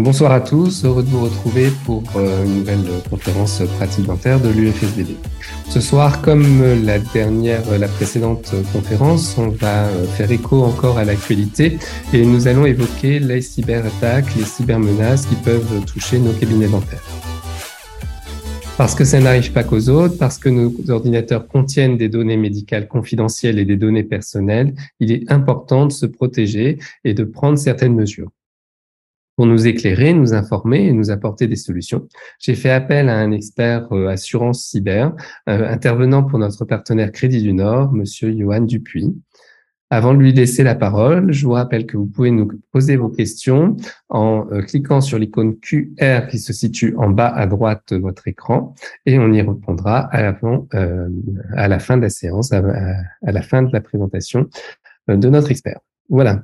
Bonsoir à tous, heureux de vous retrouver pour euh, une nouvelle conférence pratique dentaire de l'UFSBD. Ce soir, comme la dernière, la précédente conférence, on va euh, faire écho encore à l'actualité et nous allons évoquer les cyberattaques, les cybermenaces qui peuvent toucher nos cabinets dentaires. Parce que ça n'arrive pas qu'aux autres, parce que nos ordinateurs contiennent des données médicales confidentielles et des données personnelles, il est important de se protéger et de prendre certaines mesures. Pour nous éclairer, nous informer et nous apporter des solutions, j'ai fait appel à un expert euh, assurance cyber, euh, intervenant pour notre partenaire Crédit du Nord, Monsieur Johan Dupuis. Avant de lui laisser la parole, je vous rappelle que vous pouvez nous poser vos questions en euh, cliquant sur l'icône QR qui se situe en bas à droite de votre écran et on y répondra à la fin, à la fin de la séance, à, à la fin de la présentation de notre expert. Voilà.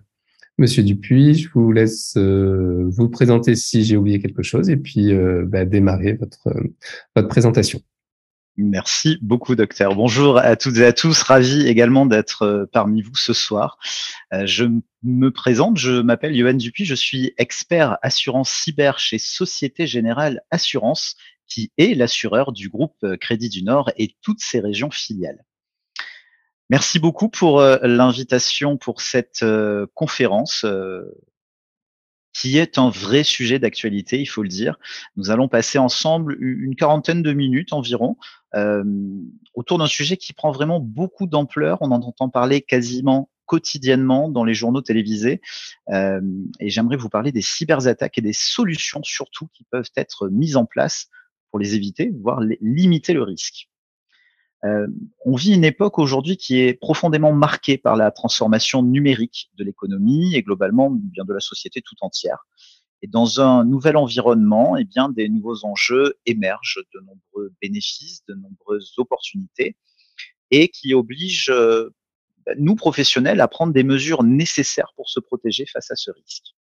Monsieur Dupuis, je vous laisse euh, vous présenter si j'ai oublié quelque chose et puis euh, bah, démarrer votre, votre présentation. Merci beaucoup, docteur. Bonjour à toutes et à tous. Ravi également d'être euh, parmi vous ce soir. Je me présente, je m'appelle Johan Dupuis, je suis expert assurance cyber chez Société Générale Assurance, qui est l'assureur du groupe Crédit du Nord et toutes ses régions filiales. Merci beaucoup pour euh, l'invitation pour cette euh, conférence euh, qui est un vrai sujet d'actualité, il faut le dire. Nous allons passer ensemble une quarantaine de minutes environ autour d'un sujet qui prend vraiment beaucoup d'ampleur. On en entend parler quasiment quotidiennement dans les journaux télévisés. et j'aimerais vous parler des cyberattaques et des solutions surtout qui peuvent être mises en place pour les éviter, voire limiter le risque. Euh, on vit une époque aujourd'hui qui est profondément marquée par la transformation numérique de l'économie et globalement bien de la société tout entière. Et dans un nouvel environnement, eh bien, des nouveaux enjeux émergent, de nombreux bénéfices, de nombreuses opportunités, et qui obligent euh, nous professionnels à prendre des mesures nécessaires pour se protéger face à ce risque.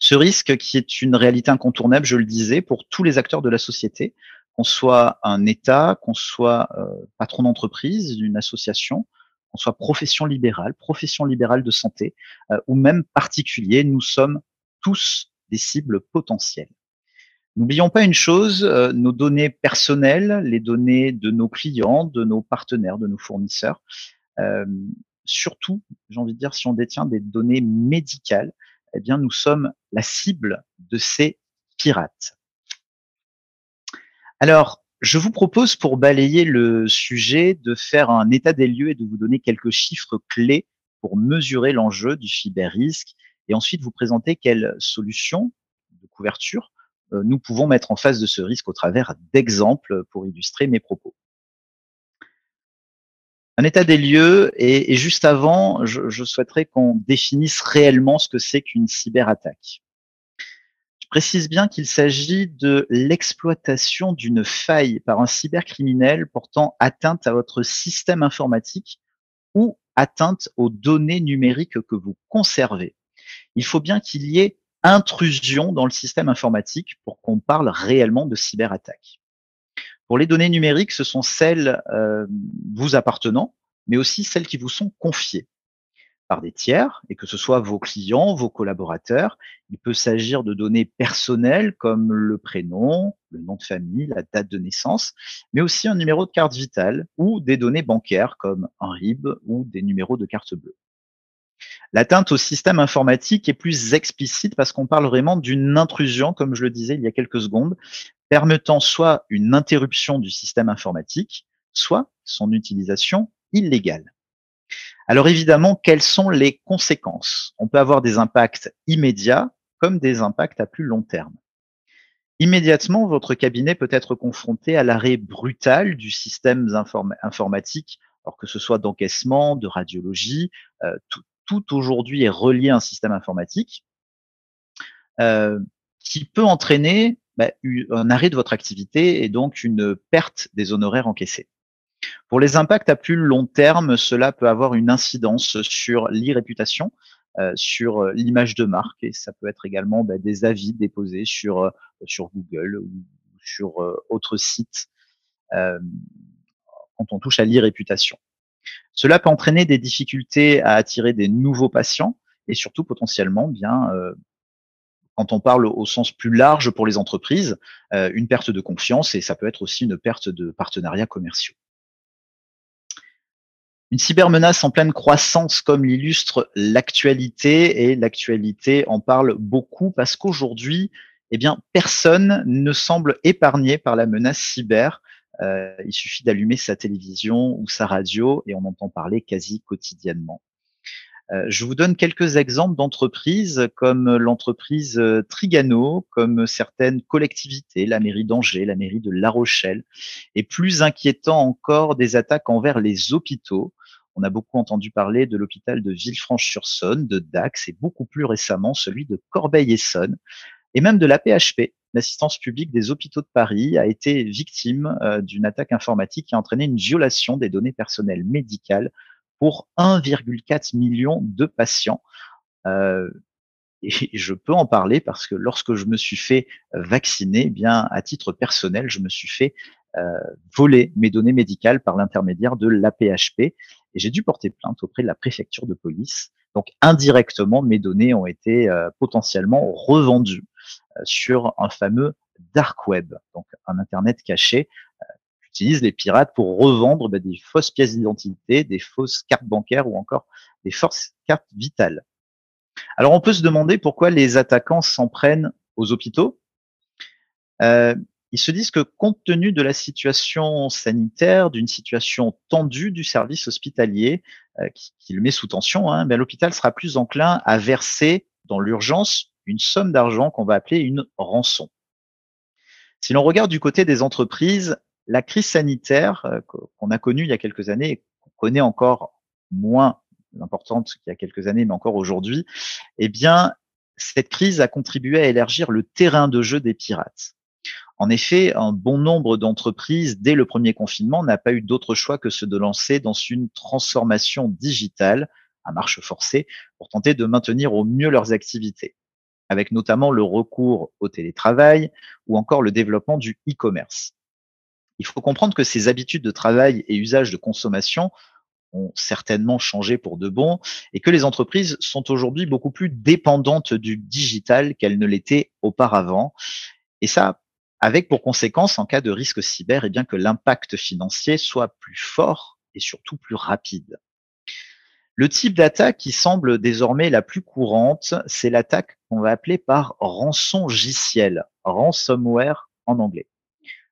Ce risque qui est une réalité incontournable, je le disais, pour tous les acteurs de la société, qu'on soit un État, qu'on soit euh, patron d'entreprise, d'une association, qu'on soit profession libérale, profession libérale de santé, euh, ou même particulier, nous sommes tous des cibles potentielles. N'oublions pas une chose, euh, nos données personnelles, les données de nos clients, de nos partenaires, de nos fournisseurs, surtout, j'ai envie de dire, si on détient des données médicales, eh bien, nous sommes la cible de ces pirates. Alors, je vous propose pour balayer le sujet de faire un état des lieux et de vous donner quelques chiffres clés pour mesurer l'enjeu du cyber-risque et ensuite vous présenter quelles solutions de couverture euh, nous pouvons mettre en face de ce risque au travers d'exemples pour illustrer mes propos. Un état des lieux et, juste avant, je, je souhaiterais qu'on définisse réellement ce que c'est qu'une cyberattaque précise bien qu'il s'agit de l'exploitation d'une faille par un cybercriminel portant atteinte à votre système informatique ou atteinte aux données numériques que vous conservez. Il faut bien qu'il y ait intrusion dans le système informatique pour qu'on parle réellement de cyberattaque. Pour les données numériques, ce sont celles euh, vous appartenant, mais aussi celles qui vous sont confiées par des tiers, et que ce soit vos clients, vos collaborateurs. Il peut s'agir de données personnelles comme le prénom, le nom de famille, la date de naissance, mais aussi un numéro de carte vitale ou des données bancaires comme un RIB ou des numéros de carte bleue. L'atteinte au système informatique est plus explicite parce qu'on parle vraiment d'une intrusion, comme je le disais il y a quelques secondes, permettant soit une interruption du système informatique, soit son utilisation illégale. Alors évidemment, quelles sont les conséquences? On peut avoir des impacts immédiats comme des impacts à plus long terme. Immédiatement, votre cabinet peut être confronté à l'arrêt brutal du système informatique, alors que ce soit d'encaissement, de radiologie, euh, tout, aujourd'hui est relié à un système informatique, euh, qui peut entraîner bah, un arrêt de votre activité et donc une perte des honoraires encaissés. Pour les impacts à plus long terme, cela peut avoir une incidence sur l'e-réputation, euh, sur euh, l'image de marque, et ça peut être également bah, des avis déposés sur, euh, sur Google ou sur autres sites quand on touche à l'e-réputation. Cela peut entraîner des difficultés à attirer des nouveaux patients et surtout potentiellement bien quand on parle au sens plus large pour les entreprises, euh, une perte de confiance et ça peut être aussi une perte de partenariats commerciaux. Une cybermenace en pleine croissance comme l'illustre l'actualité et l'actualité en parle beaucoup parce qu'aujourd'hui, eh bien, personne ne semble épargné par la menace cyber. Euh, il suffit d'allumer sa télévision ou sa radio et on entend parler quasi quotidiennement. Euh, je vous donne quelques exemples d'entreprises comme l'entreprise euh, Trigano, comme certaines collectivités, la mairie d'Angers, la mairie de La Rochelle, et plus inquiétant encore des attaques envers les hôpitaux. On a beaucoup entendu parler de l'hôpital de Villefranche-sur-Saône, de Dax et beaucoup plus récemment celui de Corbeil-Essonne et même de l'APHP, l'assistance publique des hôpitaux de Paris, a été victime euh, d'une attaque informatique qui a entraîné une violation des données personnelles médicales pour 1,4 million de patients. Euh, et je peux en parler parce que lorsque je me suis fait vacciner, eh bien à titre personnel, je me suis fait voler mes données médicales par l'intermédiaire de l'APHP et j'ai dû porter plainte auprès de la préfecture de police. Donc indirectement, mes données ont été euh, potentiellement revendues euh, sur un fameux dark web, donc un internet caché utilisent les pirates pour revendre bah, des fausses pièces d'identité, des fausses cartes bancaires ou encore des fausses cartes vitales. Alors on peut se demander pourquoi les attaquants s'en prennent aux hôpitaux? Euh, ils se disent que compte tenu de la situation sanitaire, d'une situation tendue du service hospitalier euh, qui, le met sous tension, hein, ben, l'hôpital sera plus enclin à verser dans l'urgence une somme d'argent qu'on va appeler une rançon. Si l'on regarde du côté des entreprises, la crise sanitaire euh, qu'on a connue il y a quelques années et qu'on connaît encore moins importante qu'il y a quelques années, mais encore aujourd'hui, eh bien, cette crise a contribué à élargir le terrain de jeu des pirates. En effet, un bon nombre d'entreprises, dès le premier confinement, n'a pas eu d'autre choix que ce de lancer dans une transformation digitale à marche forcée pour tenter de maintenir au mieux leurs activités, avec notamment le recours au télétravail ou encore le développement du e-commerce. Il faut comprendre que ces habitudes de travail et usage de consommation ont certainement changé pour de bon et que les entreprises sont aujourd'hui beaucoup plus dépendantes du digital qu'elles ne l'étaient auparavant. Et ça, avec pour conséquence, en cas de risque cyber, eh bien que l'impact financier soit plus fort et surtout plus rapide. Le type d'attaque qui semble désormais la plus courante, c'est l'attaque qu'on va appeler par rançon rançongiciel, ransomware en anglais.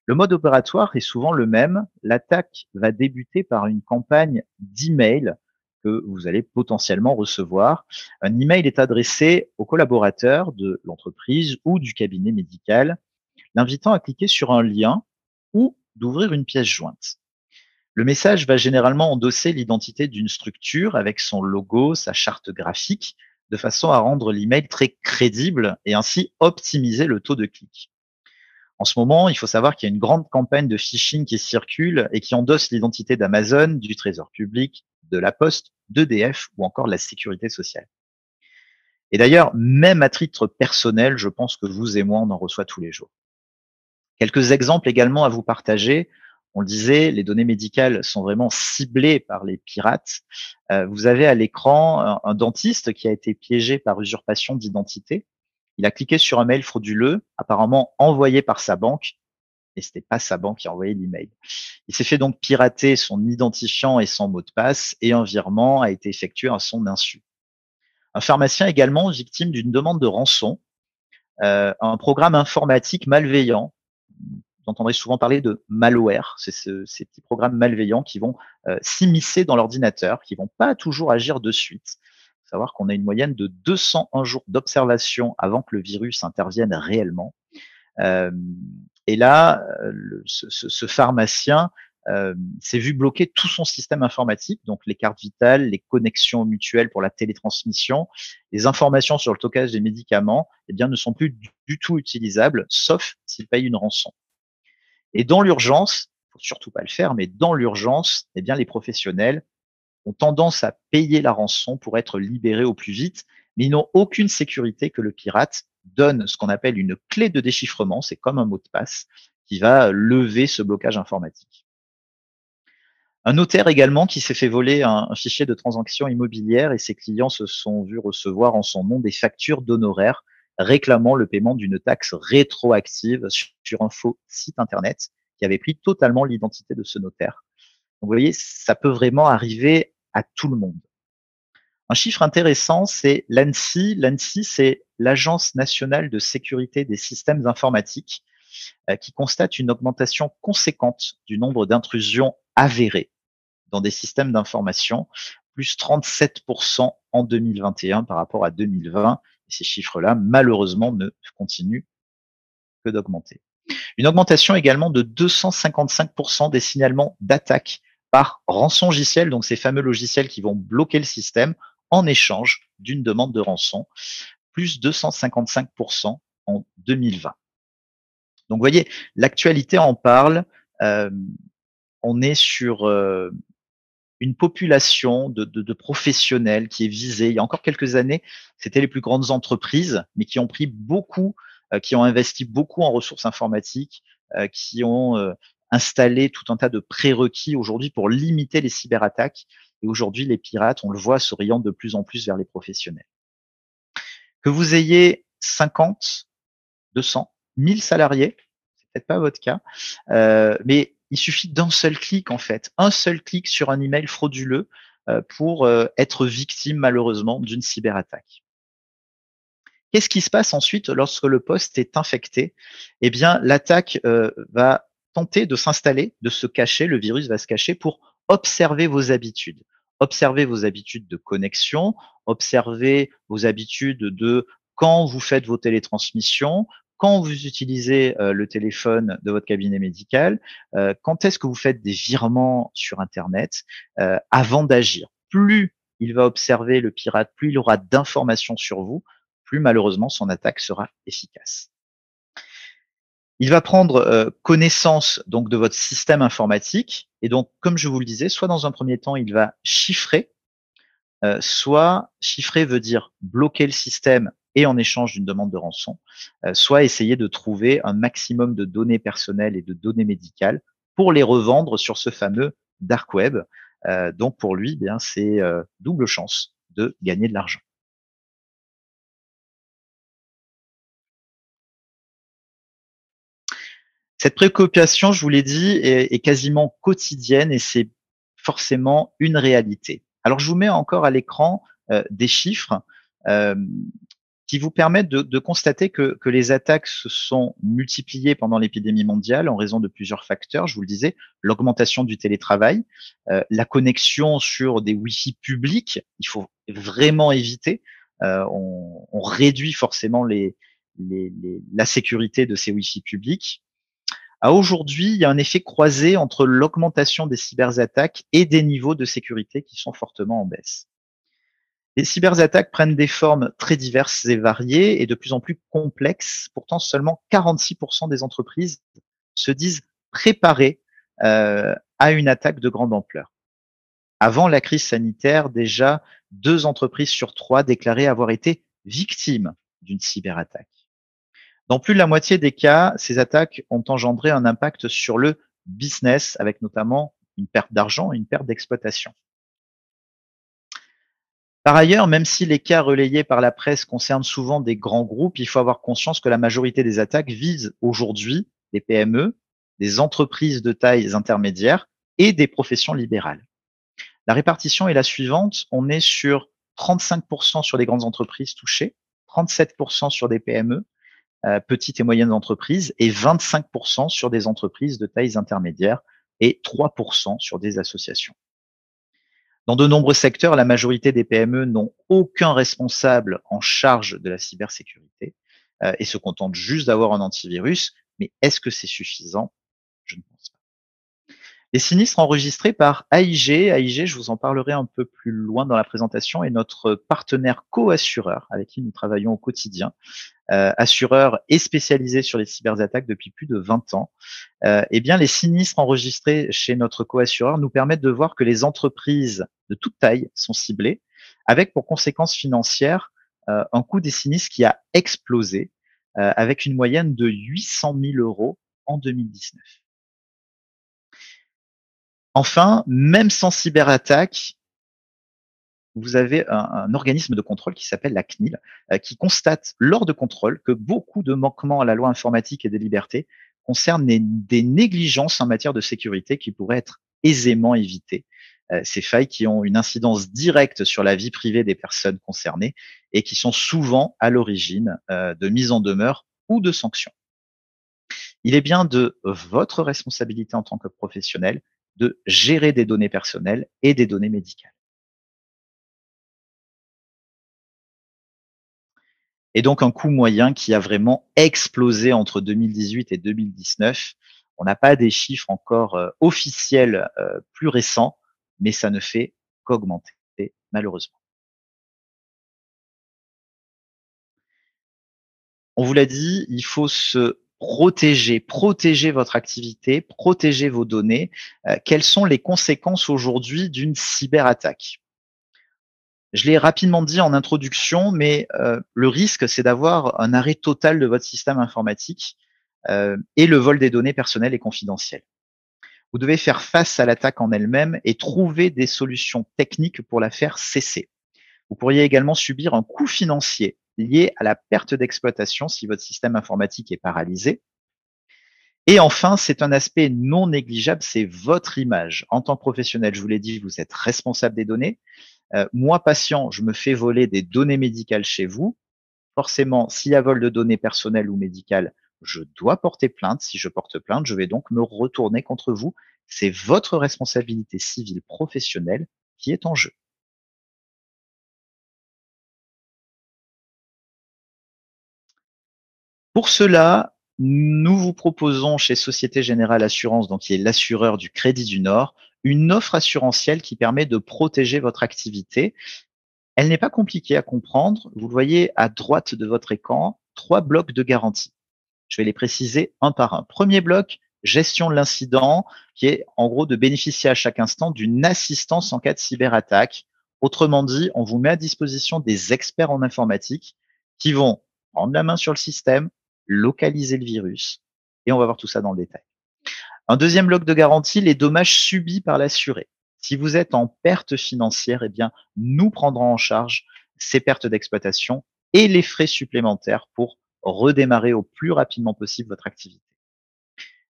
Le mode opératoire est souvent le même. L'attaque va débuter par une campagne d'email que vous allez potentiellement recevoir. Un email est adressé aux collaborateurs de l'entreprise ou du cabinet médical, l'invitant à cliquer sur un lien ou d'ouvrir une pièce jointe. Le message va généralement endosser l'identité d'une structure avec son logo, sa charte graphique, de façon à rendre l'email très crédible et ainsi optimiser le taux de clic. En ce moment, il faut savoir qu'il y a une grande campagne de phishing qui circule et qui endosse l'identité d'Amazon, du Trésor public, de la Poste, d'EDF ou encore de la sécurité sociale. Et d'ailleurs, même à titre personnel, je pense que vous et moi, on en reçoit tous les jours. Quelques exemples également à vous partager. On le disait, les données médicales sont vraiment ciblées par les pirates. Euh, vous avez à l'écran un dentiste qui a été piégé par usurpation d'identité. Il a cliqué sur un mail frauduleux, apparemment envoyé par sa banque, et c'était pas sa banque qui a envoyé l'email. Il s'est fait donc pirater son identifiant et son mot de passe, et un virement a été effectué à son insu. Un pharmacien également victime d'une demande de rançon, euh, un programme informatique malveillant. Vous entendrez souvent parler de malware, c'est ces petits programmes malveillants qui vont euh, s'immiscer dans l'ordinateur, qui vont pas toujours agir de suite. Savoir qu'on a une moyenne de 201 jours d'observation avant que le virus intervienne réellement. Euh, et là, euh, ce, pharmacien s'est vu bloquer tout son système informatique, donc les cartes vitales, les connexions mutuelles pour la télétransmission, les informations sur le stockage des médicaments, eh bien, ne sont plus du, tout utilisables, sauf s'il paye une rançon. Et dans l'urgence, faut surtout pas le faire, mais dans l'urgence, eh bien, les professionnels ont tendance à payer la rançon pour être libérés au plus vite, mais ils n'ont aucune sécurité que le pirate donne ce qu'on appelle une clé de déchiffrement, c'est comme un mot de passe, qui va lever ce blocage informatique. Un notaire également qui s'est fait voler un, fichier de transaction immobilière et ses clients se sont vus recevoir en son nom des factures d'honoraires réclamant le paiement d'une taxe rétroactive sur un faux site internet qui avait pris totalement l'identité de ce notaire. Donc, vous voyez, ça peut vraiment arriver à tout le monde. Un chiffre intéressant, c'est l'ANSI. L'ANSI, c'est l'Agence nationale de sécurité des systèmes informatiques euh, qui constate une augmentation conséquente du nombre d'intrusions avérées dans des systèmes d'information, plus 37% en 2021 par rapport à 2020. Et ces chiffres-là, malheureusement, ne continuent que d'augmenter. Une augmentation également de 255% des signalements d'attaques par rançon logiciel, donc ces fameux logiciels qui vont bloquer le système en échange d'une demande de rançon, plus 255% en 2020. Donc vous voyez, l'actualité en parle. Euh, on est sur euh, une population de, de, de, professionnels qui est visée. Il y a encore quelques années, c'était les plus grandes entreprises, mais qui ont pris beaucoup, euh, qui ont investi beaucoup en ressources informatiques, qui ont installé tout un tas de prérequis aujourd'hui pour limiter les cyberattaques. Et aujourd'hui, les pirates, on le voit, s'orientent de plus en plus vers les professionnels. Que vous ayez 50, 200, 1000 salariés, c'est peut-être pas votre cas, euh, mais il suffit d'un seul clic en fait, un seul clic sur un email frauduleux euh, pour euh, être victime malheureusement d'une cyberattaque. Qu'est-ce qui se passe ensuite lorsque le poste est infecté? Eh bien, l'attaque va tenter de s'installer, de se cacher, le virus va se cacher pour observer vos habitudes. Observez vos habitudes de connexion, observez vos habitudes de quand vous faites vos télétransmissions, quand vous utilisez euh, le téléphone de votre cabinet médical, euh, quand est-ce que vous faites des virements sur Internet euh, avant d'agir? Plus il va observer le pirate, plus il aura d'informations sur vous, plus malheureusement son attaque sera efficace. Il va prendre connaissance donc de votre système informatique et donc, comme je vous le disais, soit dans un premier temps, il va chiffrer, soit chiffrer veut dire bloquer le système et en échange d'une demande de rançon, euh, soit essayer de trouver un maximum de données personnelles et de données médicales pour les revendre sur ce fameux dark web. Euh, donc pour lui, eh bien c'est euh, double chance de gagner de l'argent. Cette préoccupation, je vous l'ai dit, est, quasiment quotidienne et c'est forcément une réalité. Alors je vous mets encore à l'écran des chiffres qui vous permettent de, constater que, les attaques se sont multipliées pendant l'épidémie mondiale en raison de plusieurs facteurs. Je vous le disais, l'augmentation du télétravail, euh, la connexion sur des Wi-Fi publics, il faut vraiment éviter. Euh, on, réduit forcément les, la sécurité de ces Wi-Fi publics. À aujourd'hui, il y a un effet croisé entre l'augmentation des cyberattaques et des niveaux de sécurité qui sont fortement en baisse. Les cyberattaques prennent des formes très diverses et variées et de plus en plus complexes. Pourtant, seulement 46% des entreprises se disent préparées euh, à une attaque de grande ampleur. Avant la crise sanitaire, déjà deux entreprises sur trois déclaraient avoir été victimes d'une cyberattaque. Dans plus de la moitié des cas, ces attaques ont engendré un impact sur le business, avec notamment une perte d'argent et une perte d'exploitation. Par ailleurs, même si les cas relayés par la presse concernent souvent des grands groupes, il faut avoir conscience que la majorité des attaques visent aujourd'hui des PME, des entreprises de taille intermédiaire et des professions libérales. La répartition est la suivante. On est sur 35% sur des grandes entreprises touchées, 37% sur des PME, euh, petites et moyennes entreprises, et 25% sur des entreprises de taille intermédiaire et 3% sur des associations. Dans de nombreux secteurs, la majorité des PME n'ont aucun responsable en charge de la cybersécurité euh, et se contentent juste d'avoir un antivirus. Mais est-ce que c'est suffisant? Les sinistres enregistrés par AIG, AIG, je vous en parlerai un peu plus loin dans la présentation, est notre partenaire co-assureur avec qui nous travaillons au quotidien euh, assureur et spécialisé sur les cyberattaques depuis plus de 20 ans, euh, eh bien les sinistres enregistrés chez notre co-assureur nous permettent de voir que les entreprises de toute taille sont ciblées, avec pour conséquence financière euh, un coût des sinistres qui a explosé, avec une moyenne de 800 000 euros en 2019. Enfin, même sans cyberattaque, vous avez un, organisme de contrôle qui s'appelle la CNIL, euh, qui constate lors de contrôle que beaucoup de manquements à la loi informatique et des libertés concernent des, négligences en matière de sécurité qui pourraient être aisément évitées. Euh, ces failles qui ont une incidence directe sur la vie privée des personnes concernées et qui sont souvent à l'origine euh, de mise en demeure ou de sanctions. Il est bien de votre responsabilité en tant que professionnel de gérer des données personnelles et des données médicales. et donc un coût moyen qui a vraiment explosé entre 2018 et 2019. On n'a pas des chiffres encore euh, officiels euh, plus récents, mais ça ne fait qu'augmenter, malheureusement. On vous l'a dit, il faut se protéger, protéger votre activité, protéger vos données. Euh, quelles sont les conséquences aujourd'hui d'une cyberattaque? Je l'ai rapidement dit en introduction, mais euh, le risque, c'est d'avoir un arrêt total de votre système informatique euh, et le vol des données personnelles et confidentielles. Vous devez faire face à l'attaque en elle-même et trouver des solutions techniques pour la faire cesser. Vous pourriez également subir un coût financier lié à la perte d'exploitation si votre système informatique est paralysé. Et enfin, c'est un aspect non négligeable, c'est votre image. En tant que professionnel, je vous l'ai dit, vous êtes responsable des données. Euh, moi, patient, je me fais voler des données médicales chez vous. Forcément, s'il y a vol de données personnelles ou médicales, je dois porter plainte. Si je porte plainte, je vais donc me retourner contre vous. C'est votre responsabilité civile professionnelle qui est en jeu. Pour cela, nous vous proposons chez Société Générale Assurance, donc qui est l'assureur du Crédit du Nord, une offre assurantielle qui permet de protéger votre activité. Elle n'est pas compliquée à comprendre. Vous le voyez à droite de votre écran, trois blocs de garantie. Je vais les préciser un par un. Premier bloc, gestion de l'incident, qui est en gros de bénéficier à chaque instant d'une assistance en cas de cyberattaque. Autrement dit, on vous met à disposition des experts en informatique qui vont prendre la main sur le système, localiser le virus, et on va voir tout ça dans le détail. Un deuxième bloc de garantie, les dommages subis par l'assuré. Si vous êtes en perte financière, eh bien, nous prendrons en charge ces pertes d'exploitation et les frais supplémentaires pour redémarrer au plus rapidement possible votre activité.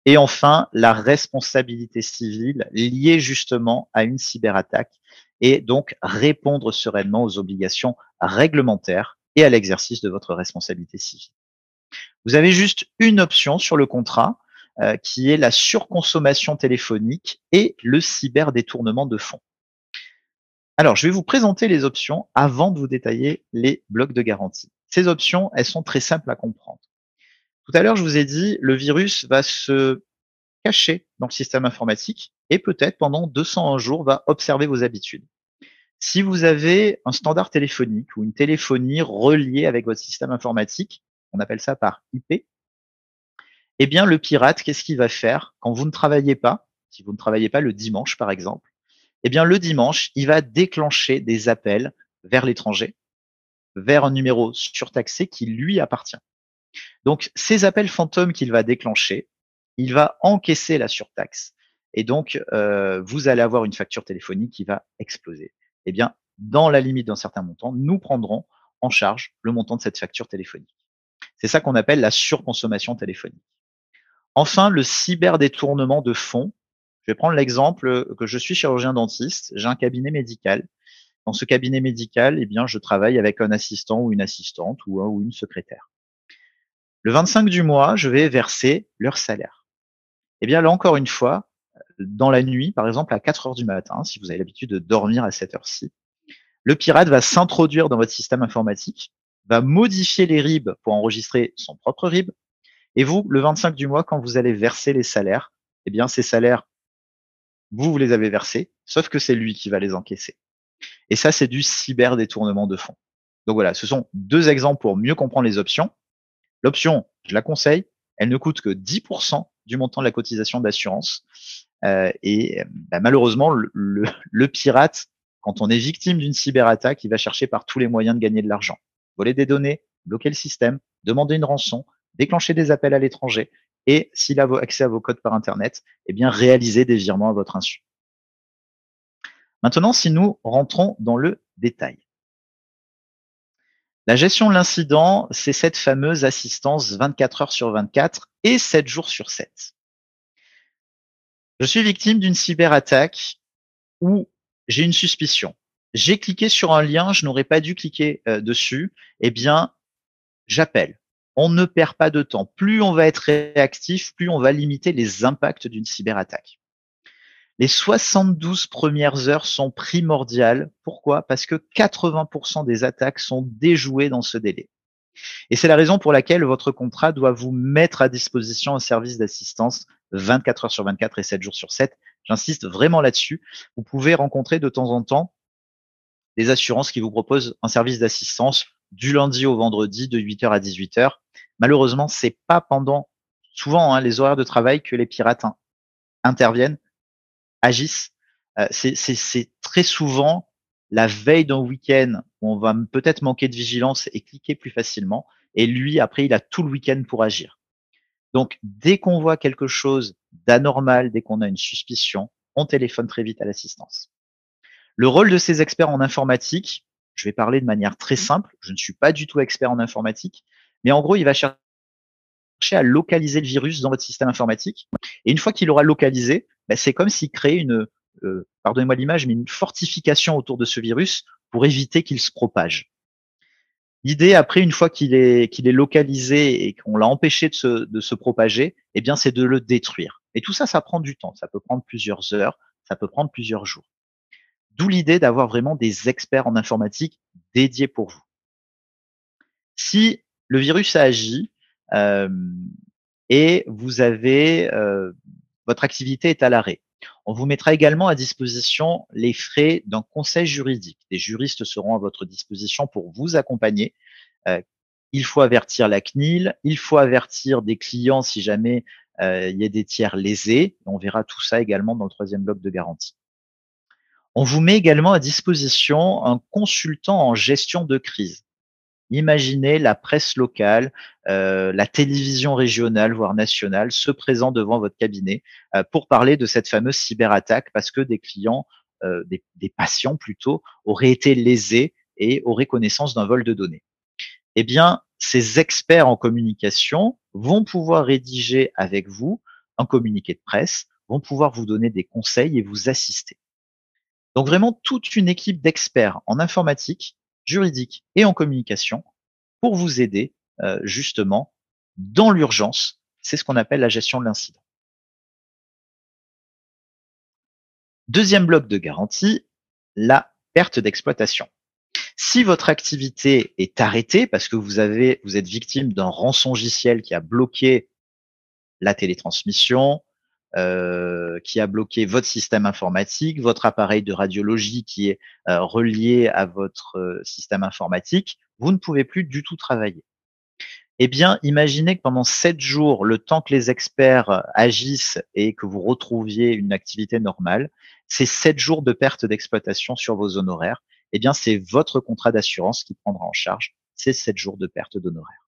Et enfin, la responsabilité civile liée justement à une cyberattaque et donc répondre sereinement aux obligations réglementaires et à l'exercice de votre responsabilité civile. Vous avez juste une option sur le contrat euh, qui est la surconsommation téléphonique et le cyberdétournement de fonds. Alors, je vais vous présenter les options avant de vous détailler les blocs de garantie. Ces options, elles sont très simples à comprendre. Tout à l'heure, je vous ai dit, le virus va se cacher dans le système informatique et peut-être pendant 201 jours va observer vos habitudes. Si vous avez un standard téléphonique ou une téléphonie reliée avec votre système informatique, on appelle ça par IP, eh bien, le pirate, qu'est-ce qu'il va faire quand vous ne travaillez pas, si vous ne travaillez pas le dimanche, par exemple? Eh bien, le dimanche, il va déclencher des appels vers l'étranger, vers un numéro surtaxé qui lui appartient. Donc, ces appels fantômes qu'il va déclencher, il va encaisser la surtaxe. Et donc, euh, vous allez avoir une facture téléphonique qui va exploser. Eh bien, dans la limite d'un certain montant, nous prendrons en charge le montant de cette facture téléphonique. C'est ça qu'on appelle la surconsommation téléphonique. Enfin, le cyberdétournement de fonds. Je vais prendre l'exemple que je suis chirurgien dentiste, j'ai un cabinet médical. Dans ce cabinet médical, eh bien, je travaille avec un assistant ou une assistante ou, ou une secrétaire. Le 25 du mois, je vais verser leur salaire. Eh bien, là encore une fois, dans la nuit, par exemple à 4 heures du matin, si vous avez l'habitude de dormir à cette heure-ci, le pirate va s'introduire dans votre système informatique, va modifier les RIB pour enregistrer son propre RIB, et vous, le 25 du mois, quand vous allez verser les salaires, eh bien, ces salaires, vous, vous les avez versés, sauf que c'est lui qui va les encaisser. Et ça, c'est du cyber détournement de fonds. Donc voilà, ce sont deux exemples pour mieux comprendre les options. L'option, je la conseille, elle ne coûte que 10% du montant de la cotisation d'assurance. Euh, et bah, malheureusement, le, le, pirate, quand on est victime d'une cyberattaque, il va chercher par tous les moyens de gagner de l'argent. Voler des données, bloquer le système, demander une rançon, déclencher des appels à l'étranger et s'il a accès à vos codes par Internet, eh bien, réaliser des virements à votre insu. Maintenant, si nous rentrons dans le détail. La gestion de l'incident, c'est cette fameuse assistance 24 heures sur 24 et 7 jours sur 7. Je suis victime d'une cyberattaque où j'ai une suspicion. J'ai cliqué sur un lien, je n'aurais pas dû cliquer euh, dessus. Eh bien, j'appelle. On ne perd pas de temps. Plus on va être réactif, plus on va limiter les impacts d'une cyberattaque. Les 72 premières heures sont primordiales. Pourquoi? Parce que 80% des attaques sont déjouées dans ce délai. Et c'est la raison pour laquelle votre contrat doit vous mettre à disposition un service d'assistance 24 heures sur 24 et 7 jours sur 7. J'insiste vraiment là-dessus. Vous pouvez rencontrer de temps en temps des assurances qui vous proposent un service d'assistance du lundi au vendredi de 8h à 18h. Malheureusement, c'est pas pendant souvent hein, les horaires de travail que les pirates interviennent agissent. Euh, c'est très souvent la veille d'un week-end où on va peut-être manquer de vigilance et cliquer plus facilement. Et lui, après, il a tout le week-end pour agir. Donc, dès qu'on voit quelque chose d'anormal, dès qu'on a une suspicion, on téléphone très vite à l'assistance. Le rôle de ces experts en informatique, je vais parler de manière très simple, je ne suis pas du tout expert en informatique, mais en gros, il va chercher à localiser le virus dans votre système informatique. Et une fois qu'il aura localisé, ben, c'est comme s'il créait une, euh, pardonnez-moi l'image, mais une fortification autour de ce virus pour éviter qu'il se propage. L'idée, après, une fois qu'il est, qu'il est localisé et qu'on l'a empêché de se, de se propager, eh bien, c'est de le détruire. Et tout ça, ça prend du temps. Ça peut prendre plusieurs heures, ça peut prendre plusieurs jours. D'où l'idée d'avoir vraiment des experts en informatique dédiés pour vous. Si le virus a agi et vous avez votre activité est à l'arrêt. On vous mettra également à disposition les frais d'un conseil juridique. Des juristes seront à votre disposition pour vous accompagner. Il faut avertir la CNIL, il faut avertir des clients si jamais il y a des tiers lésés. On verra tout ça également dans le troisième bloc de garantie. On vous met également à disposition un consultant en gestion de crise. Imaginez la presse locale, euh, la télévision régionale, voire nationale, se présent devant votre cabinet euh, pour parler de cette fameuse cyberattaque parce que des clients, euh, des, des, patients plutôt, auraient été lésés et auraient connaissance d'un vol de données. Eh bien, ces experts en communication vont pouvoir rédiger avec vous un communiqué de presse, vont pouvoir vous donner des conseils et vous assister. Donc vraiment toute une équipe d'experts en informatique juridique et en communication pour vous aider euh, justement dans l'urgence. C'est ce qu'on appelle la gestion de l'incident. Deuxième bloc de garantie, la perte d'exploitation. Si votre activité est arrêtée parce que vous avez, vous êtes victime d'un rançongiciel qui a bloqué la télétransmission, euh, qui a bloqué votre système informatique, votre appareil de radiologie qui est euh, relié à votre euh, système informatique, vous ne pouvez plus du tout travailler. Eh bien, imaginez que pendant sept jours, le temps que les experts agissent et que vous retrouviez une activité normale, c'est sept jours de perte d'exploitation sur vos honoraires. Eh bien, c'est votre contrat d'assurance qui prendra en charge ces sept jours de perte d'honoraires.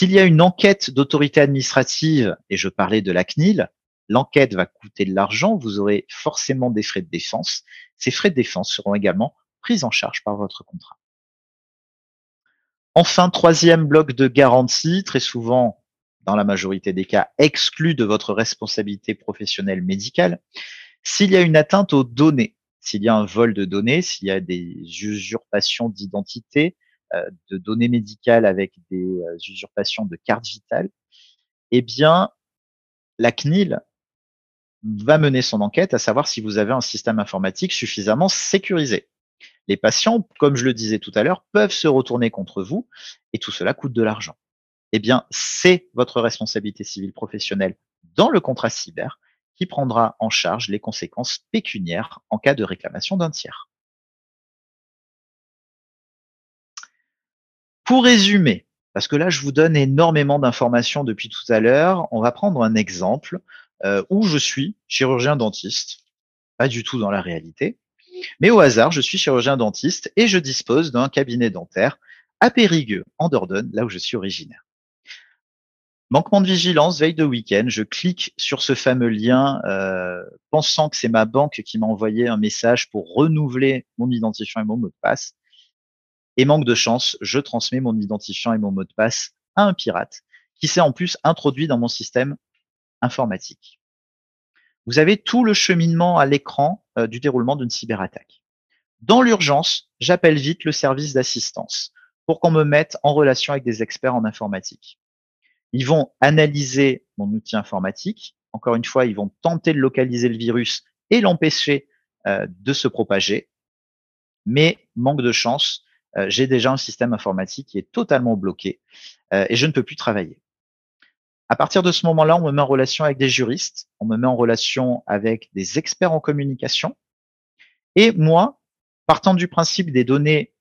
S'il y a une enquête d'autorité administrative, et je parlais de la CNIL, l'enquête va coûter de l'argent, vous aurez forcément des frais de défense. Ces frais de défense seront également pris en charge par votre contrat. Enfin, troisième bloc de garantie, très souvent, dans la majorité des cas, exclu de votre responsabilité professionnelle médicale, s'il y a une atteinte aux données, s'il y a un vol de données, s'il y a des usurpations d'identité, de données médicales avec des euh, usurpations de cartes vitales, eh bien, la CNIL va mener son enquête à savoir si vous avez un système informatique suffisamment sécurisé. Les patients, comme je le disais tout à l'heure, peuvent se retourner contre vous et tout cela coûte de l'argent. Eh bien, c'est votre responsabilité civile professionnelle dans le contrat cyber qui prendra en charge les conséquences pécuniaires en cas de réclamation d'un tiers. Pour résumer, parce que là, je vous donne énormément d'informations depuis tout à l'heure, on va prendre un exemple euh, où je suis chirurgien dentiste, pas du tout dans la réalité, mais au hasard, je suis chirurgien dentiste et je dispose d'un cabinet dentaire à Périgueux, en Dordogne, là où je suis originaire. Manquement de vigilance, veille de week-end, je clique sur ce fameux lien euh, pensant que c'est ma banque qui m'a envoyé un message pour renouveler mon identifiant et mon mot de passe. Et manque de chance, je transmets mon identifiant et mon mot de passe à un pirate qui s'est en plus introduit dans mon système informatique. Vous avez tout le cheminement à l'écran euh, du déroulement d'une cyberattaque. Dans l'urgence, j'appelle vite le service d'assistance pour qu'on me mette en relation avec des experts en informatique. Ils vont analyser mon outil informatique. Encore une fois, ils vont tenter de localiser le virus et l'empêcher euh, de se propager. Mais manque de chance, euh, j'ai déjà un système informatique qui est totalement bloqué euh, et je ne peux plus travailler. À partir de ce moment-là, on me met en relation avec des juristes, on me met en relation avec des experts en communication. Et moi, partant du principe des données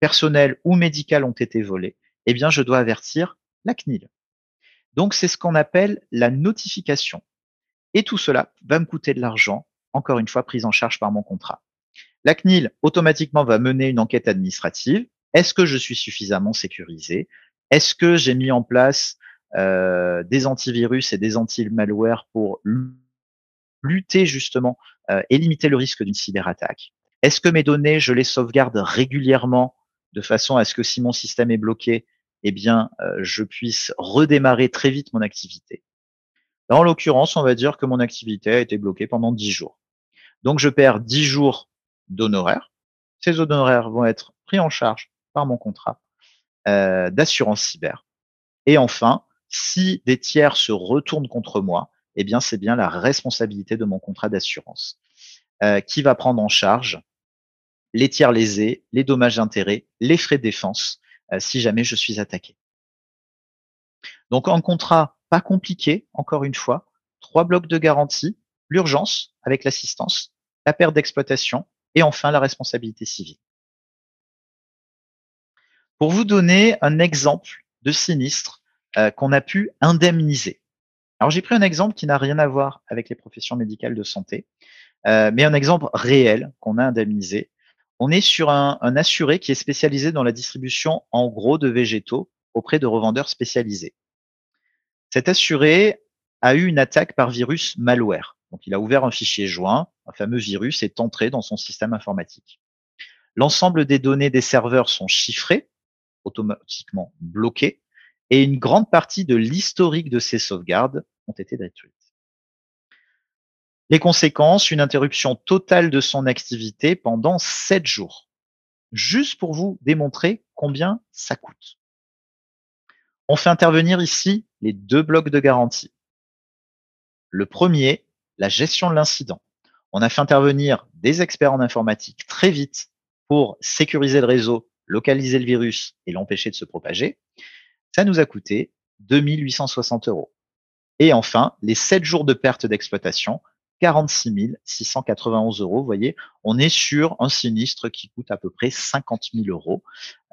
personnelles ou médicales ont été volées, eh bien, je dois avertir la CNIL. Donc, c'est ce qu'on appelle la notification. Et tout cela va me coûter de l'argent, encore une fois prise en charge par mon contrat. La CNIL automatiquement va mener une enquête administrative. Est-ce que je suis suffisamment sécurisé? Est-ce que j'ai mis en place euh, des antivirus et des anti-malware pour lutter justement euh, et limiter le risque d'une cyberattaque? Est-ce que mes données, je les sauvegarde régulièrement de façon à ce que si mon système est bloqué, eh bien, euh, je puisse redémarrer très vite mon activité? en l'occurrence, on va dire que mon activité a été bloquée pendant 10 jours. Donc, je perds 10 jours d'honoraires. Ces honoraires vont être pris en charge par mon contrat euh, d'assurance cyber. Et enfin, si des tiers se retournent contre moi, eh bien, c'est bien la responsabilité de mon contrat d'assurance euh, qui va prendre en charge les tiers lésés, les dommages d'intérêt, les frais de défense euh, si jamais je suis attaqué. Donc un contrat pas compliqué, encore une fois, trois blocs de garantie, l'urgence avec l'assistance, la perte d'exploitation et enfin la responsabilité civile. Pour vous donner un exemple de sinistre euh, qu'on a pu indemniser. Alors j'ai pris un exemple qui n'a rien à voir avec les professions médicales de santé, euh, mais un exemple réel qu'on a indemnisé on est sur un, assuré qui est spécialisé dans la distribution en gros de végétaux auprès de revendeurs spécialisés. Cet assuré a eu une attaque par virus malware. Donc, il a ouvert un fichier joint, un fameux virus est entré dans son système informatique. L'ensemble des données des serveurs sont chiffrées, automatiquement bloquées, et une grande partie de l'historique de ces sauvegardes ont été détruites. Les conséquences, une interruption totale de son activité pendant sept jours. Juste pour vous démontrer combien ça coûte. On fait intervenir ici les deux blocs de garantie. Le premier, la gestion de l'incident. On a fait intervenir des experts en informatique très vite pour sécuriser le réseau, localiser le virus et l'empêcher de se propager. Ça nous a coûté 2860 euros. Et enfin, les sept jours de perte d'exploitation 46 691 euros. Vous voyez, on est sur un sinistre qui coûte à peu près 50 000 euros.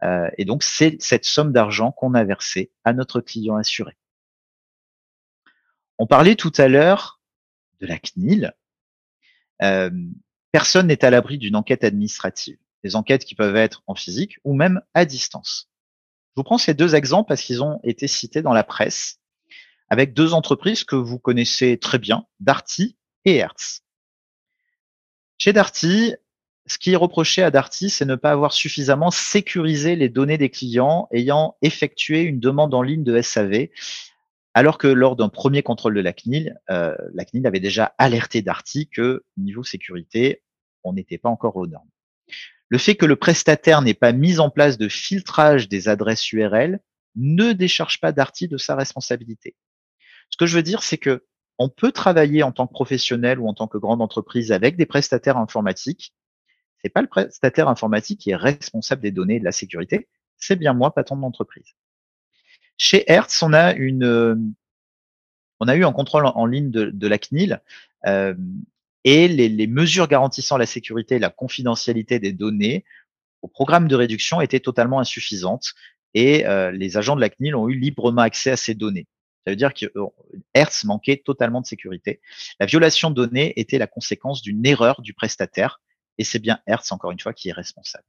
Euh, et donc, c'est cette somme d'argent qu'on a versée à notre client assuré. On parlait tout à l'heure de la CNIL. Personne n'est à l'abri d'une enquête administrative. Des enquêtes qui peuvent être en physique ou même à distance. Je vous prends ces deux exemples parce qu'ils ont été cités dans la presse avec deux entreprises que vous connaissez très bien, Darty et Hertz. Chez Darty, ce qui est reproché à Darty, c'est ne pas avoir suffisamment sécurisé les données des clients ayant effectué une demande en ligne de SAV, alors que lors d'un premier contrôle de la CNIL, euh, la CNIL avait déjà alerté Darty que niveau sécurité, on n'était pas encore aux normes. Le fait que le prestataire n'ait pas mis en place de filtrage des adresses URL ne décharge pas Darty de sa responsabilité. Ce que je veux dire, c'est que on peut travailler en tant que professionnel ou en tant que grande entreprise avec des prestataires informatiques. C'est pas le prestataire informatique qui est responsable des données et de la sécurité, c'est bien moi, patron de l'entreprise. Chez Hertz, on a une, euh, on a eu un contrôle en, ligne de, la CNIL euh, et les, mesures garantissant la sécurité et la confidentialité des données au programme de réduction étaient totalement insuffisantes et euh, les agents de la CNIL ont eu librement accès à ces données. Ça veut dire que Hertz manquait totalement de sécurité. La violation de données était la conséquence d'une erreur du prestataire et c'est bien Hertz, encore une fois, qui est responsable.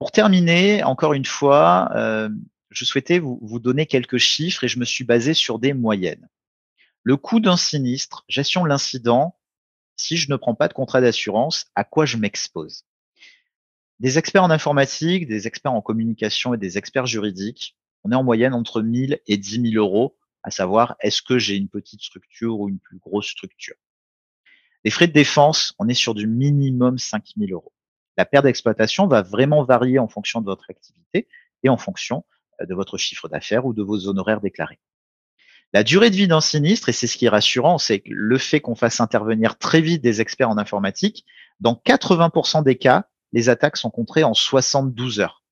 Pour terminer, encore une fois, euh, je souhaitais vous, donner quelques chiffres et je me suis basé sur des moyennes. Le coût d'un sinistre, gestion de l'incident, si je ne prends pas de contrat d'assurance, à quoi je m'expose? Des experts en informatique, des experts en communication et des experts juridiques, on est en moyenne entre 1000 et 10 000 euros, à savoir est-ce que j'ai une petite structure ou une plus grosse structure? Les frais de défense, on est sur du minimum 5 000 euros. La perte d'exploitation va vraiment varier en fonction de votre activité et en fonction euh, de votre chiffre d'affaires ou de vos honoraires déclarés. La durée de vie d'un sinistre, et c'est ce qui est rassurant, c'est le fait qu'on fasse intervenir très vite des experts en informatique. Dans 80% des cas, les attaques sont contrées en 72 heures.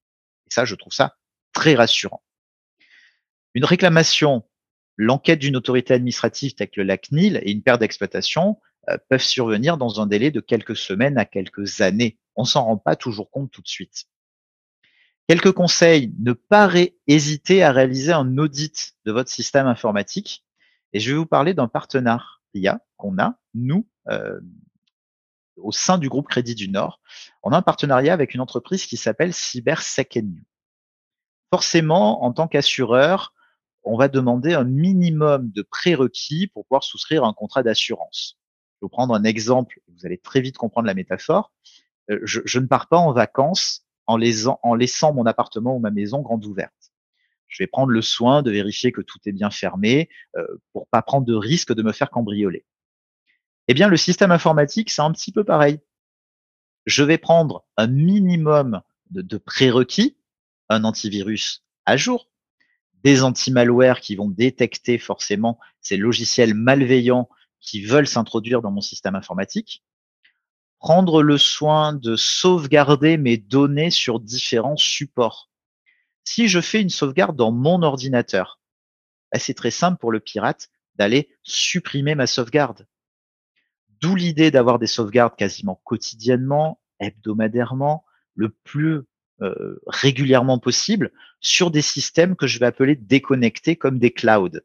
Et ça, je trouve ça très rassurant. Une réclamation, l'enquête d'une autorité administrative telle que la CNIL et une perte d'exploitation euh, peuvent survenir dans un délai de quelques semaines à quelques années. On s'en rend pas toujours compte tout de suite. Quelques conseils, ne pas hésiter à réaliser un audit de votre système informatique. Et je vais vous parler d'un partenariat qu'on a, nous, euh, au sein du groupe Crédit du Nord. On a un partenariat avec une entreprise qui s'appelle Cyber Second Forcément, en tant qu'assureur, on va demander un minimum de prérequis pour pouvoir souscrire un contrat d'assurance. Je vais vous prendre un exemple, vous allez très vite comprendre la métaphore. Euh, je, ne pars pas en vacances en, laissant mon appartement ou ma maison grande ouverte. Je vais prendre le soin de vérifier que tout est bien fermé euh, pour pas prendre de risque de me faire cambrioler. Eh bien, le système informatique, c'est un petit peu pareil. Je vais prendre un minimum de, de prérequis, un antivirus à jour, des anti-malware qui vont détecter forcément ces logiciels malveillants qui veulent s'introduire dans mon système informatique, prendre le soin de sauvegarder mes données sur différents supports. Si je fais une sauvegarde dans mon ordinateur, bah, c'est très simple pour le pirate d'aller supprimer ma sauvegarde. D'où l'idée d'avoir des sauvegardes quasiment quotidiennement, hebdomadairement, le plus euh, régulièrement possible sur des systèmes que je vais appeler déconnectés comme des clouds.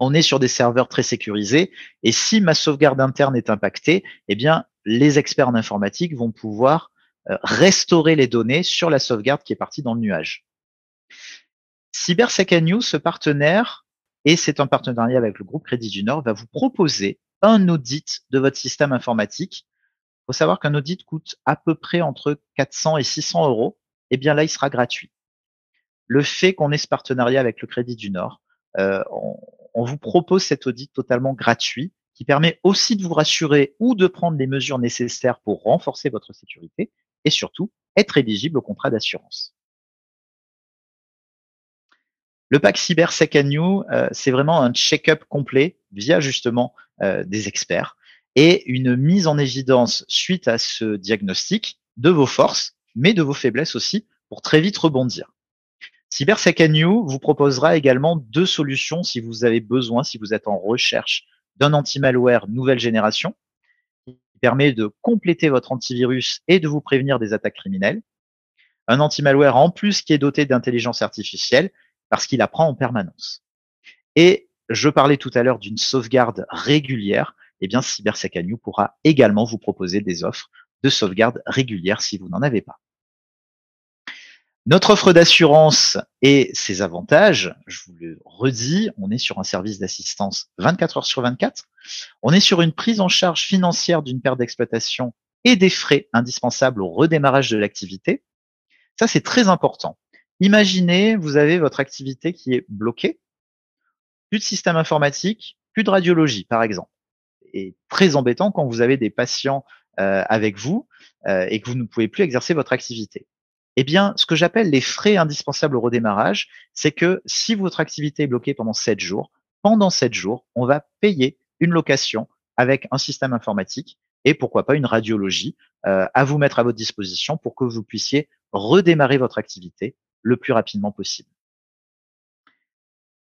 On est sur des serveurs très sécurisés et si ma sauvegarde interne est impactée, eh bien, les experts en informatique vont pouvoir euh, restaurer les données sur la sauvegarde qui est partie dans le nuage. CyberSecNews, ce partenaire, et c'est un partenariat avec le groupe Crédit du Nord, va vous proposer un audit de votre système informatique. Il faut savoir qu'un audit coûte à peu près entre 400 et 600 euros. Eh bien là, il sera gratuit. Le fait qu'on ait ce partenariat avec le Crédit du Nord, euh, on vous propose cet audit totalement gratuit qui permet aussi de vous rassurer ou de prendre les mesures nécessaires pour renforcer votre sécurité et surtout être éligible au contrat d'assurance. Le pack Cyber Second New, euh, c'est vraiment un check-up complet via justement euh, des experts et une mise en évidence suite à ce diagnostic de vos forces, mais de vos faiblesses aussi, pour très vite rebondir. Cyber Second New vous proposera également deux solutions si vous avez besoin, si vous êtes en recherche d'un anti-malware nouvelle génération qui permet de compléter votre antivirus et de vous prévenir des attaques criminelles. Un anti-malware en plus qui est doté d'intelligence artificielle parce qu'il apprend en permanence. Et je parlais tout à l'heure d'une sauvegarde régulière. Eh bien, CyberSecAnew pourra également vous proposer des offres de sauvegarde régulière si vous n'en avez pas. Notre offre d'assurance et ses avantages, je vous le redis, on est sur un service d'assistance 24 heures sur 24. On est sur une prise en charge financière d'une perte d'exploitation et des frais indispensables au redémarrage de l'activité. Ça, c'est très important. Imaginez, vous avez votre activité qui est bloquée, plus de système informatique, plus de radiologie, par exemple. Et très embêtant quand vous avez des patients euh, avec vous euh, et que vous ne pouvez plus exercer votre activité. Eh bien, ce que j'appelle les frais indispensables au redémarrage, c'est que si votre activité est bloquée pendant 7 jours, pendant 7 jours, on va payer une location avec un système informatique et pourquoi pas une radiologie euh, à vous mettre à votre disposition pour que vous puissiez redémarrer votre activité le plus rapidement possible.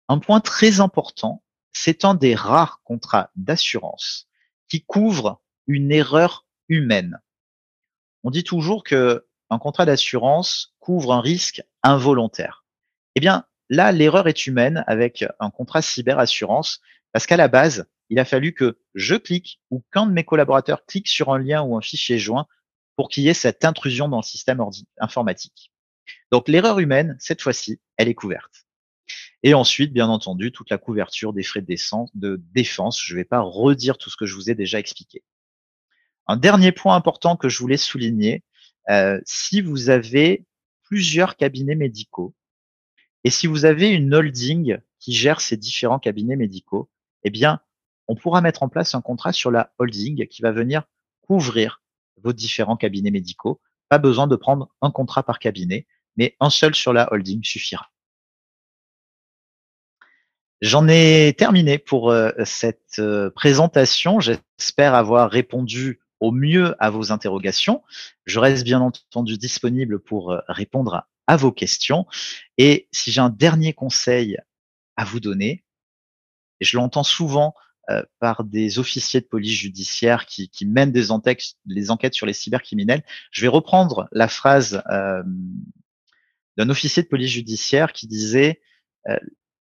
Un point très important, c'est un des rares contrats d'assurance qui couvre une erreur humaine. On dit toujours que un contrat d'assurance couvre un risque involontaire. Eh bien, là, l'erreur est humaine avec un contrat cyberassurance parce qu'à la base, il a fallu que je clique ou qu'un de mes collaborateurs clique sur un lien ou un fichier joint pour qu'il y ait cette intrusion dans le système informatique. Donc l'erreur humaine, cette fois-ci, elle est couverte. Et ensuite, bien entendu, toute la couverture des frais de, défense. Je ne vais pas redire tout ce que je vous ai déjà expliqué. Un dernier point important que je voulais souligner, euh, si vous avez plusieurs cabinets médicaux et si vous avez une holding qui gère ces différents cabinets médicaux, eh bien, on pourra mettre en place un contrat sur la holding qui va venir couvrir vos différents cabinets médicaux. Pas besoin de prendre un contrat par cabinet, mais un seul sur la holding suffira. J'en ai terminé pour euh, cette euh, présentation. J'espère avoir répondu au mieux à vos interrogations. Je reste bien entendu disponible pour euh, répondre à vos questions. Et si j'ai un dernier conseil à vous donner, et je l'entends souvent par des officiers de police judiciaire qui, mènent des enquêtes, les enquêtes sur les cybercriminels, je vais reprendre la phrase d'un officier de police judiciaire qui disait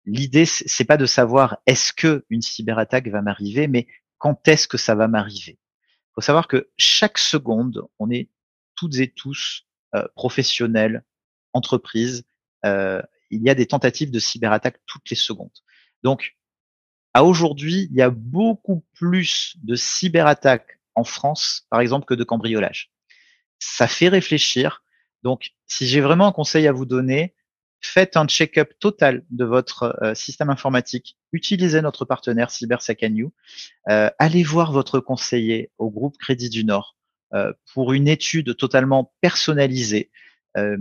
l'idée, c'est pas de savoir est-ce que une cyberattaque va m'arriver, mais quand est-ce que ça va m'arriver? Faut savoir que chaque seconde, on est toutes et tous euh, professionnels, entreprises. Euh, il y a des tentatives de cyberattaque toutes les secondes. Donc, à aujourd'hui, il y a beaucoup plus de cyberattaques en France, par exemple, que de cambriolage. Ça fait réfléchir. Donc, si j'ai vraiment un conseil à vous donner, faites un check-up total de votre euh, système informatique, utilisez notre partenaire CyberSacanYou, euh, allez voir votre conseiller au groupe Crédit du Nord euh, pour une étude totalement personnalisée. Euh,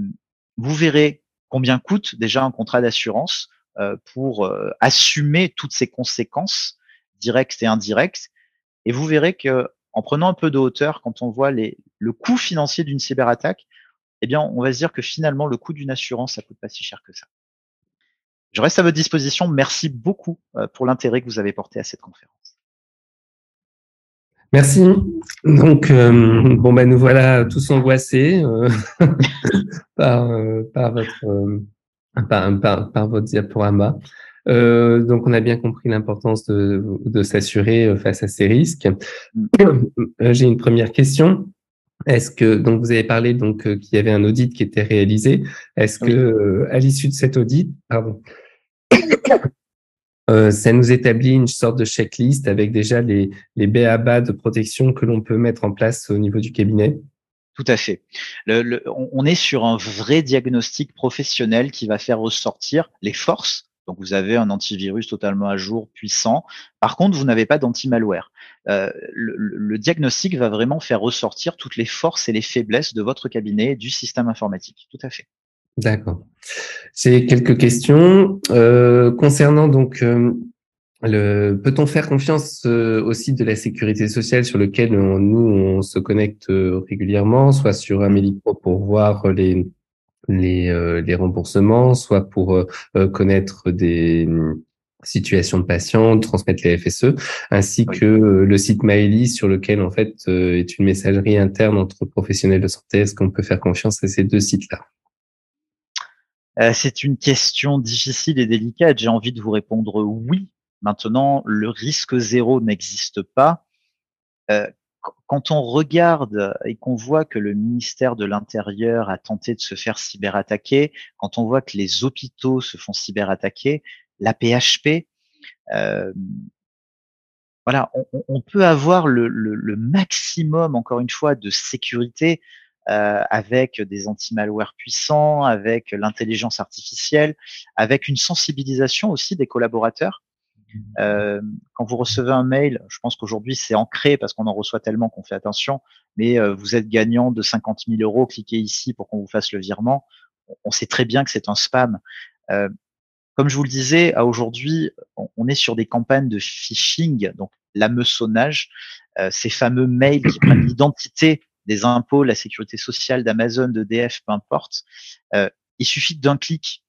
vous verrez combien coûte déjà un contrat d'assurance pour assumer toutes ces conséquences directes et indirectes. Et vous verrez que en prenant un peu de hauteur, quand on voit les, le coût financier d'une cyberattaque, eh bien, on va se dire que finalement, le coût d'une assurance, ça coûte pas si cher que ça. Je reste à votre disposition. Merci beaucoup euh, pour l'intérêt que vous avez porté à cette conférence. Merci. Donc, euh, bon, ben, nous voilà tous angoissés euh, par, votre, par, votre diaporama. donc, on a bien compris l'importance de, de s'assurer face à ces risques. Mm. J'ai une première question. Est-ce que donc vous avez parlé donc euh, qu'il y avait un audit qui était réalisé. Est-ce que euh, à l'issue de cet audit, pardon, euh, ça nous établit une sorte de checklist avec déjà les les BABA de protection que l'on peut mettre en place au niveau du cabinet? Tout à fait. Le, on est sur un vrai diagnostic professionnel qui va faire ressortir les forces donc vous avez un antivirus totalement à jour, puissant. Par contre, vous n'avez pas d'anti-malware. Euh, le, diagnostic va vraiment faire ressortir toutes les forces et les faiblesses de votre cabinet du système informatique. Tout à fait. D'accord. J'ai quelques questions euh, concernant donc euh, le. Peut-on faire confiance au site de la sécurité sociale sur lequel nous on se connecte régulièrement, soit sur Amélie Pro pour voir les les, euh, les remboursements, soit pour euh, euh, connaître des situations de patients, transmettre les FSE, ainsi que le site Maeli sur lequel en fait est une messagerie interne entre professionnels de santé. Est-ce qu'on peut faire confiance à ces deux sites-là? C'est une question difficile et délicate. J'ai envie de vous répondre oui. Maintenant, le risque zéro n'existe pas quand on regarde et qu'on voit que le ministère de l'Intérieur a tenté de se faire cyberattaquer, quand on voit que les hôpitaux se font cyberattaquer, la PHP, euh, voilà, on, peut avoir le, maximum, encore une fois, de sécurité euh, avec des anti-malware puissants, avec l'intelligence artificielle, avec une sensibilisation aussi des collaborateurs. Euh, quand vous recevez un mail, je pense qu'aujourd'hui c'est ancré parce qu'on en reçoit tellement qu'on fait attention, mais euh, vous êtes gagnant de 50 000 euros, cliquez ici pour qu'on vous fasse le virement. On sait très bien que c'est un spam. Euh, comme je vous le disais, aujourd'hui, on, est sur des campagnes de phishing, donc l'hameçonnage, euh, ces fameux mails qui prennent l'identité des impôts, la sécurité sociale d'Amazon, d'EDF, peu importe. Euh, il suffit d'un clic.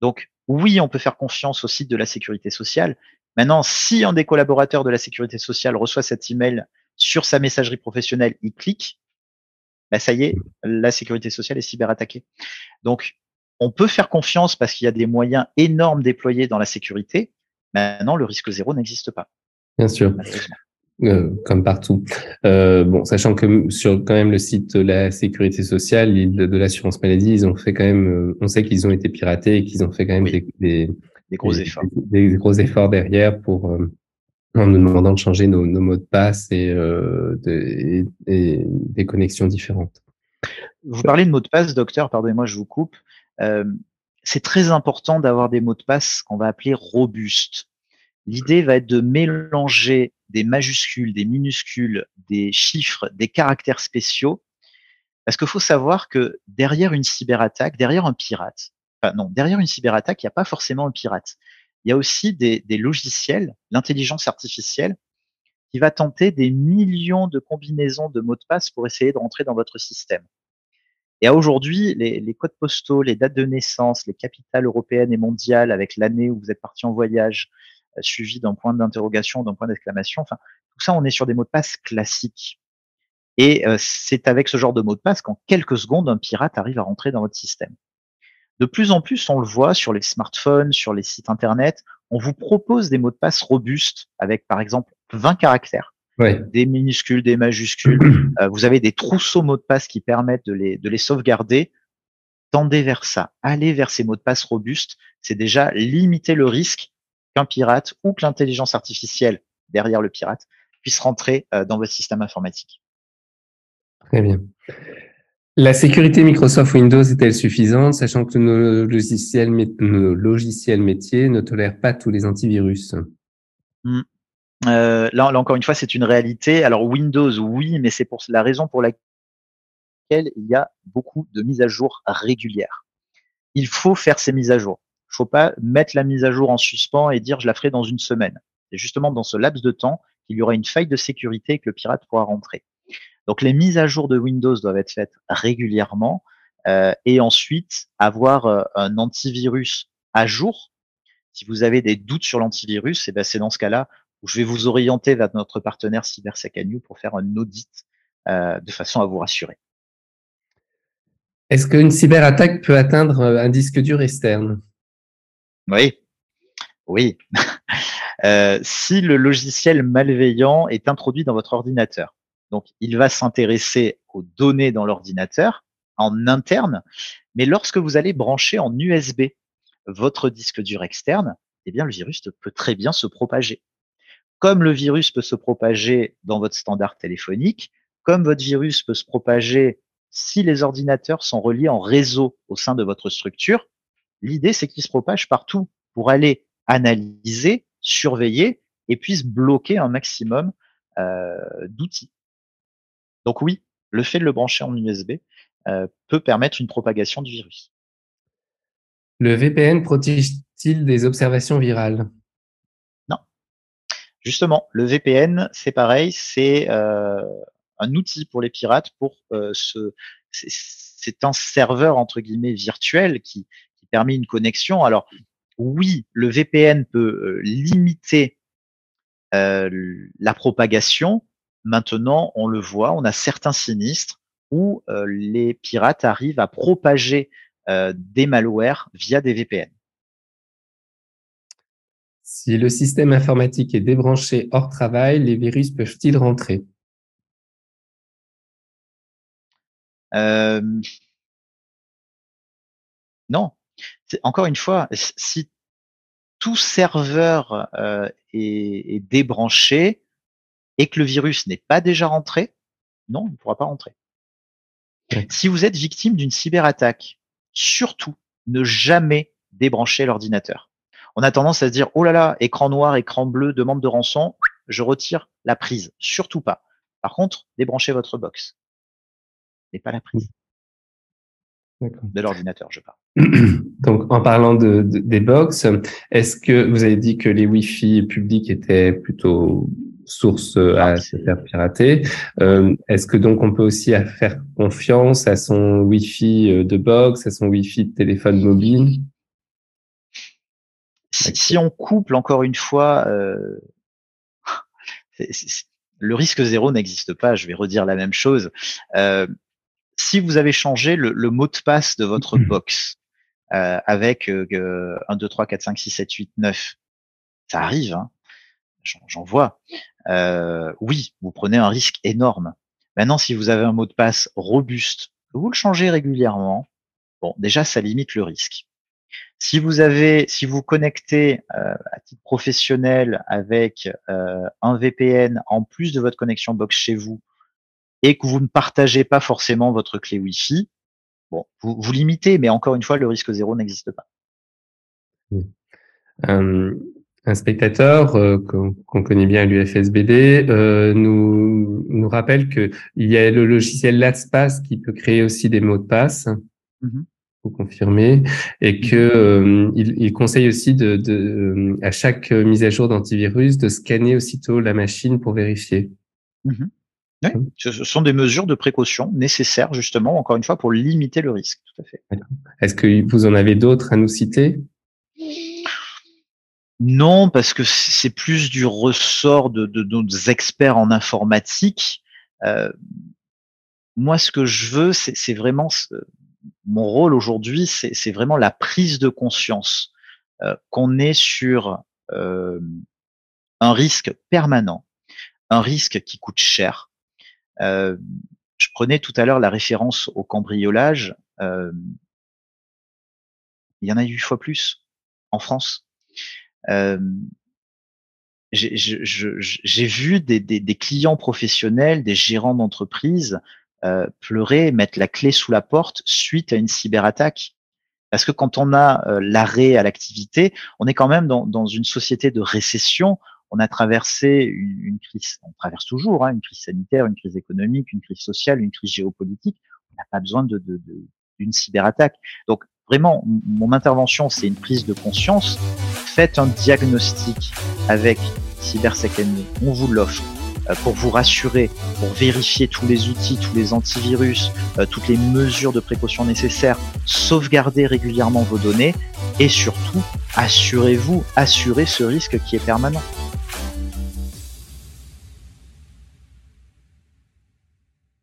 Donc oui, on peut faire confiance au site de la sécurité sociale, Maintenant, si un des collaborateurs de la sécurité sociale reçoit cet email sur sa messagerie professionnelle, il clique, bah ça y est, la sécurité sociale est cyberattaquée. Donc, on peut faire confiance parce qu'il y a des moyens énormes déployés dans la sécurité. Maintenant, le risque zéro n'existe pas. Bien sûr. Euh, comme partout. Euh, bon, sachant que sur quand même le site de la sécurité sociale, de, de l'assurance maladie, ils ont fait quand même, euh, on sait qu'ils ont été piratés et qu'ils ont fait quand même des, des, gros efforts, des, gros efforts derrière pour euh, en nous demandant de changer nos, nos mots de passe et, et, des connexions différentes. Vous parlez de mots de passe, docteur. Pardonnez-moi, je vous coupe. C'est très important d'avoir des mots de passe qu'on va appeler robustes. L'idée va être de mélanger des majuscules, des minuscules, des chiffres, des caractères spéciaux. Parce qu'il faut savoir que derrière une cyberattaque, derrière un pirate, enfin non, derrière une cyberattaque, il n'y a pas forcément un pirate. Il y a aussi des, logiciels, l'intelligence artificielle, qui va tenter des millions de combinaisons de mots de passe pour essayer de rentrer dans votre système. Et aujourd'hui, les, les, codes postaux, les dates de naissance, les capitales européennes et mondiales avec l'année où vous êtes parti en voyage, suivi d'un point d'interrogation, d'un point d'exclamation. Enfin, tout ça, on est sur des mots de passe classiques. Et euh, c'est avec ce genre de mots de passe qu'en quelques secondes, un pirate arrive à rentrer dans votre système. De plus en plus, on le voit sur les smartphones, sur les sites internet, on vous propose des mots de passe robustes avec, par exemple, 20 caractères. Des minuscules, des majuscules. Euh, vous avez des trousseaux mots de passe qui permettent de les, de les sauvegarder. Tendez vers ça. Allez vers ces mots de passe robustes. C'est déjà limiter le risque qu'un pirate ou que l'intelligence artificielle derrière le pirate puisse rentrer euh, dans votre système informatique. Très bien. La sécurité Microsoft Windows est-elle suffisante, sachant que nos logiciels, nos logiciels métiers ne tolèrent pas tous les antivirus? Hmm. Euh, là, là, encore une fois, c'est une réalité. Alors Windows, oui, mais c'est pour la raison pour laquelle il y a beaucoup de mises à jour régulières. Il faut faire ces mises à jour faut pas mettre la mise à jour en suspens et dire je la ferai dans une semaine. C'est justement dans ce laps de temps qu'il y aura une faille de sécurité et que le pirate pourra rentrer. Donc les mises à jour de Windows doivent être faites régulièrement euh, et ensuite avoir euh, un antivirus à jour. Si vous avez des doutes sur l'antivirus, eh ben c'est dans ce cas-là où je vais vous orienter vers notre partenaire CyberSec pour faire un audit euh, de façon à vous rassurer. Est-ce qu'une cyberattaque peut atteindre un disque dur externe? Oui, oui. euh, si le logiciel malveillant est introduit dans votre ordinateur, donc il va s'intéresser aux données dans l'ordinateur en interne, mais lorsque vous allez brancher en USB votre disque dur externe, eh bien le virus peut très bien se propager. Comme le virus peut se propager dans votre standard téléphonique, comme votre virus peut se propager si les ordinateurs sont reliés en réseau au sein de votre structure, L'idée, c'est qu'il se propage partout pour aller analyser, surveiller et puisse bloquer un maximum euh, d'outils. Donc oui, le fait de le brancher en USB euh, peut permettre une propagation du virus. Le VPN protège-t-il des observations virales? Justement, le VPN, c'est pareil, c'est euh, un outil pour les pirates pour ce c'est un serveur entre guillemets virtuel qui, permet une connexion. Alors oui, le VPN peut euh, limiter euh, la propagation. Maintenant, on le voit, on a certains sinistres où euh, les pirates arrivent à propager des malwares via des VPN. Si le système informatique est débranché hors travail, les virus peuvent-ils rentrer? Non, encore une fois, si tout serveur euh, est, débranché et que le virus n'est pas déjà rentré, non, il ne pourra pas rentrer. Si vous êtes victime d'une cyberattaque, surtout ne jamais débrancher l'ordinateur. On a tendance à se dire, oh là là, écran noir, écran bleu, demande de rançon, je retire la prise. Surtout pas. Par contre, débranchez votre box. Mais pas la prise. De l'ordinateur, je parle. Donc, en parlant de, des box, est-ce que vous avez dit que les Wi-Fi publics étaient plutôt source à se faire pirater? Euh, Est-ce que donc on peut aussi faire confiance à son Wi-Fi euh, de box, à son Wi-Fi de téléphone mobile? Si, on couple encore une fois, euh, le risque zéro n'existe pas. Je vais redire la même chose. Euh, si vous avez changé le, mot de passe de votre mmh. box euh, avec 1, 2, 3, 4, 5, 6, 7, 8, 9, ça arrive, hein j'en vois. euh, oui, vous prenez un risque énorme. Maintenant, si vous avez un mot de passe robuste, vous le changez régulièrement, bon, déjà, ça limite le risque. Si vous avez, si vous connectez euh, à titre professionnel avec euh, un VPN en plus de votre connexion box chez vous et que vous ne partagez pas forcément votre clé Wi-Fi, bon, vous, vous limitez, mais encore une fois, le risque zéro n'existe pas. Euh, un spectateur euh, qu'on connaît bien à l'UFSBD nous, nous rappelle que il y a le logiciel LastPass qui peut créer aussi des mots de passe. Mm confirmer et que euh, il, conseille aussi de, de, à chaque mise à jour d'antivirus de scanner aussitôt la machine pour vérifier. Mhm. Oui, hein? ce sont des mesures de précaution nécessaires justement, encore une fois, pour limiter le risque. Tout à fait. Est-ce que vous en avez d'autres à nous citer? Non, parce que c'est plus du ressort de, de, nos experts en informatique. Euh, moi, ce que je veux, c'est vraiment mon rôle aujourd'hui, c'est vraiment la prise de conscience euh, qu'on est sur euh, un risque permanent, un risque qui coûte cher. Euh, je prenais tout à l'heure la référence au cambriolage. Euh, il y en a huit fois plus en France. Euh, j'ai vu des, des, des, clients professionnels, des gérants d'entreprise euh, pleurer, mettre la clé sous la porte suite à une cyberattaque. Parce que quand on a euh, l'arrêt à l'activité, on est quand même dans, dans, une société de récession. On a traversé une, une crise, on traverse toujours hein, une crise sanitaire, une crise économique, une crise sociale, une crise géopolitique. On n'a pas besoin de, de, d'une cyberattaque. Donc vraiment, mon intervention, c'est une prise de conscience. Faites un diagnostic avec CyberSec On vous l'offre pour vous rassurer, pour vérifier tous les outils, tous les antivirus, euh, toutes les mesures de précaution nécessaires, sauvegardez régulièrement vos données et surtout, assurez-vous, assurez ce risque qui est permanent.